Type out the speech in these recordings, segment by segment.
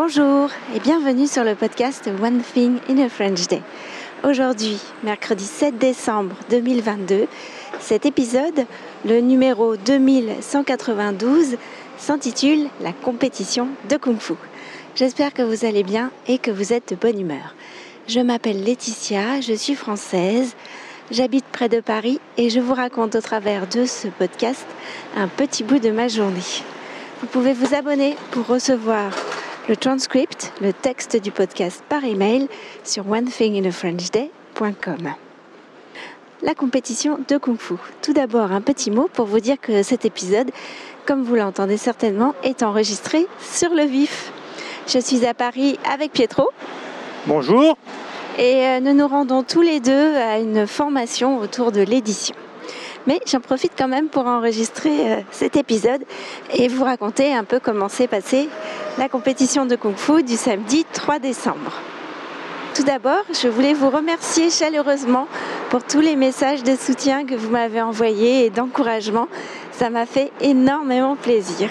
Bonjour et bienvenue sur le podcast One Thing in a French Day. Aujourd'hui, mercredi 7 décembre 2022, cet épisode, le numéro 2192, s'intitule La compétition de Kung Fu. J'espère que vous allez bien et que vous êtes de bonne humeur. Je m'appelle Laetitia, je suis française, j'habite près de Paris et je vous raconte au travers de ce podcast un petit bout de ma journée. Vous pouvez vous abonner pour recevoir le transcript, le texte du podcast par email sur onethinginafrenchday.com. La compétition de Kung Fu. Tout d'abord, un petit mot pour vous dire que cet épisode, comme vous l'entendez certainement, est enregistré sur le vif. Je suis à Paris avec Pietro. Bonjour. Et euh, nous nous rendons tous les deux à une formation autour de l'édition. Mais j'en profite quand même pour enregistrer euh, cet épisode et vous raconter un peu comment s'est passée la compétition de Kung Fu du samedi 3 décembre. Tout d'abord, je voulais vous remercier chaleureusement pour tous les messages de soutien que vous m'avez envoyés et d'encouragement. Ça m'a fait énormément plaisir.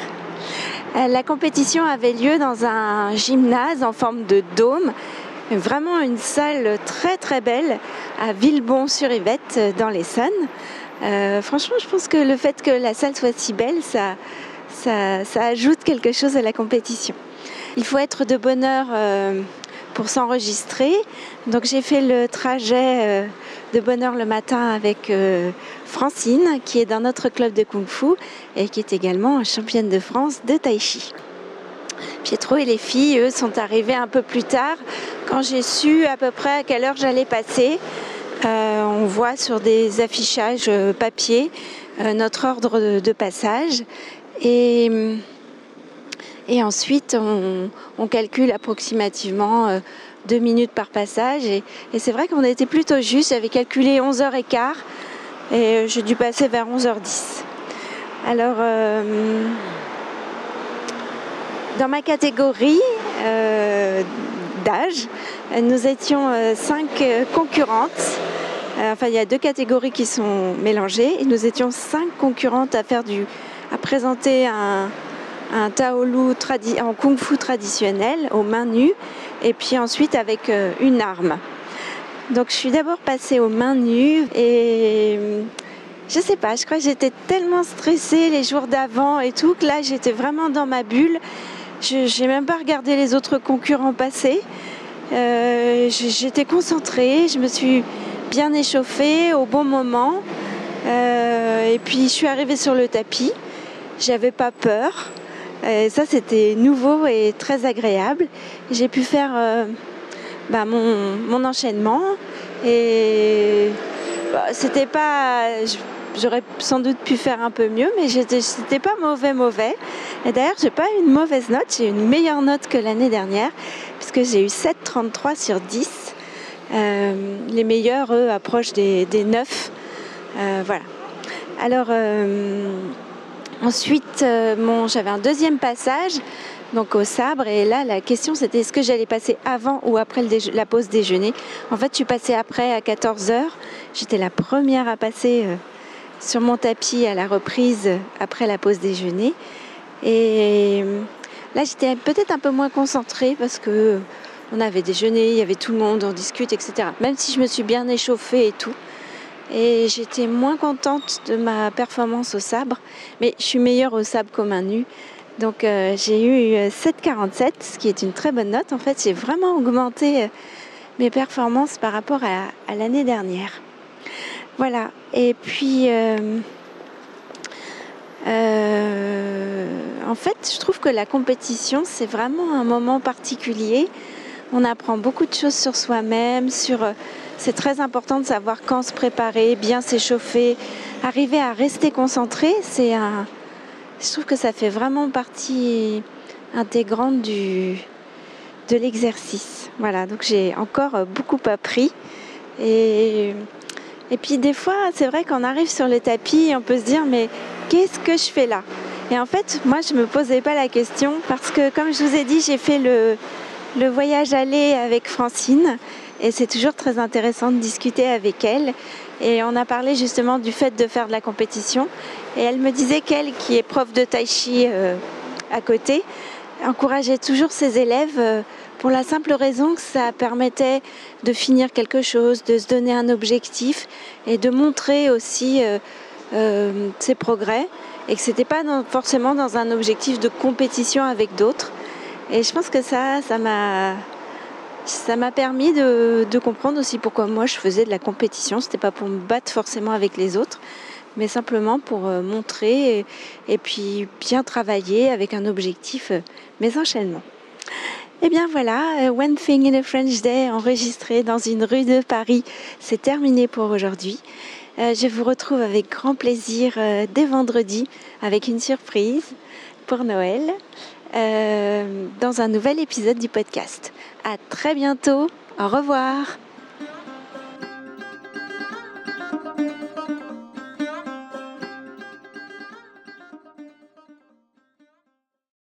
Euh, la compétition avait lieu dans un gymnase en forme de dôme, vraiment une salle très très belle à Villebon-sur-Yvette dans l'Essonne. Euh, franchement, je pense que le fait que la salle soit si belle, ça, ça, ajoute quelque chose à la compétition. Il faut être de bonne heure euh, pour s'enregistrer. Donc j'ai fait le trajet euh, de bonne heure le matin avec Francine, qui est dans notre club de Kung Fu et qui est également championne de France de Tai Chi. Pietro et les filles, eux, sont arrivés un peu plus tard quand j'ai su à peu près à quelle heure j'allais passer. Euh, on voit sur des affichages euh, papier euh, notre ordre de, passage et, et ensuite on, calcule approximativement deux minutes par passage et, c'est vrai qu'on était plutôt juste, j'avais calculé 11h15 et j'ai dû passer vers 11h10. Alors dans ma catégorie d'âge, nous étions cinq concurrentes euh, enfin, il y a deux catégories qui sont mélangées. Nous étions cinq concurrentes à faire du, à présenter un, un Taolu en kung fu traditionnel aux mains nues et puis ensuite avec euh, une arme. Donc je suis d'abord passée aux mains nues et je sais pas, je crois que j'étais tellement stressée les jours d'avant et tout que là j'étais vraiment dans ma bulle. Je n'ai même pas regardé les autres concurrents passer. Euh, j'étais concentrée, je me suis bien échauffée au bon moment. Euh, et puis je suis arrivée sur le tapis. J'avais pas peur. Ça, c'était nouveau et très agréable. J'ai pu faire euh, bah, mon, enchaînement. Et bah, c'était pas. J'aurais sans doute pu faire un peu mieux, mais c'était pas mauvais, mauvais. Et d'ailleurs, j'ai pas eu une mauvaise note. J'ai eu une meilleure note que l'année dernière, puisque j'ai eu 7,33 sur 10. Euh, les meilleurs, eux, approchent des, des 9. Euh, voilà. Alors, euh, ensuite, j'avais un deuxième passage donc au sabre. Et là, la question, c'était est-ce que j'allais passer avant ou après la pause déjeuner? En fait, je suis passée après à 14h. J'étais la première à passer sur mon tapis à la reprise après la pause déjeuner. Et là, j'étais peut-être un peu moins concentrée parce que on avait déjeuné, il y avait tout le monde, on discute, etc. Même si je me suis bien échauffée et tout. Et j'étais moins contente de ma performance au sabre, mais je suis meilleure au sabre comme un nu. Donc euh, j'ai eu 7,47, ce qui est une très bonne note. En fait, j'ai vraiment augmenté euh, mes performances par rapport à, l'année dernière. Voilà. Et puis, euh, en fait, je trouve que la compétition, c'est vraiment un moment particulier on apprend beaucoup de choses sur soi-même, sur euh, c'est très important de savoir quand se préparer, bien s'échauffer, arriver à rester concentré, c'est un je trouve que ça fait vraiment partie intégrante de l'exercice. Voilà, donc j'ai encore euh, beaucoup appris. Et et puis des fois, c'est vrai qu'on arrive sur le tapis, on peut se dire mais qu'est-ce que je fais là? Et en fait, moi je me posais pas la question parce que comme je vous ai dit, j'ai fait le le voyage aller avec Francine et c'est toujours très intéressant de discuter avec elle. Et on a parlé justement du fait de faire de la compétition. Et elle me disait qu'elle, qui est prof de tai chi euh, à côté, encourageait toujours ses élèves euh, pour la simple raison que ça permettait de finir quelque chose, de se donner un objectif et de montrer aussi ses progrès et que c'était pas forcément dans un objectif de compétition avec d'autres. Et je pense que ça, ça m'a ça m'a permis de, comprendre aussi pourquoi moi je faisais de la compétition. C'était pas pour me battre forcément avec les autres, mais simplement pour euh, montrer et, puis bien travailler avec un objectif, euh, mes enchaînements. Et eh bien voilà, euh, One Thing in a French Day enregistré dans une rue de Paris, c'est terminé pour aujourd'hui. je vous retrouve avec grand plaisir dès vendredi avec une surprise pour Noël. Euh, dans un nouvel épisode du podcast. À très bientôt. Au revoir.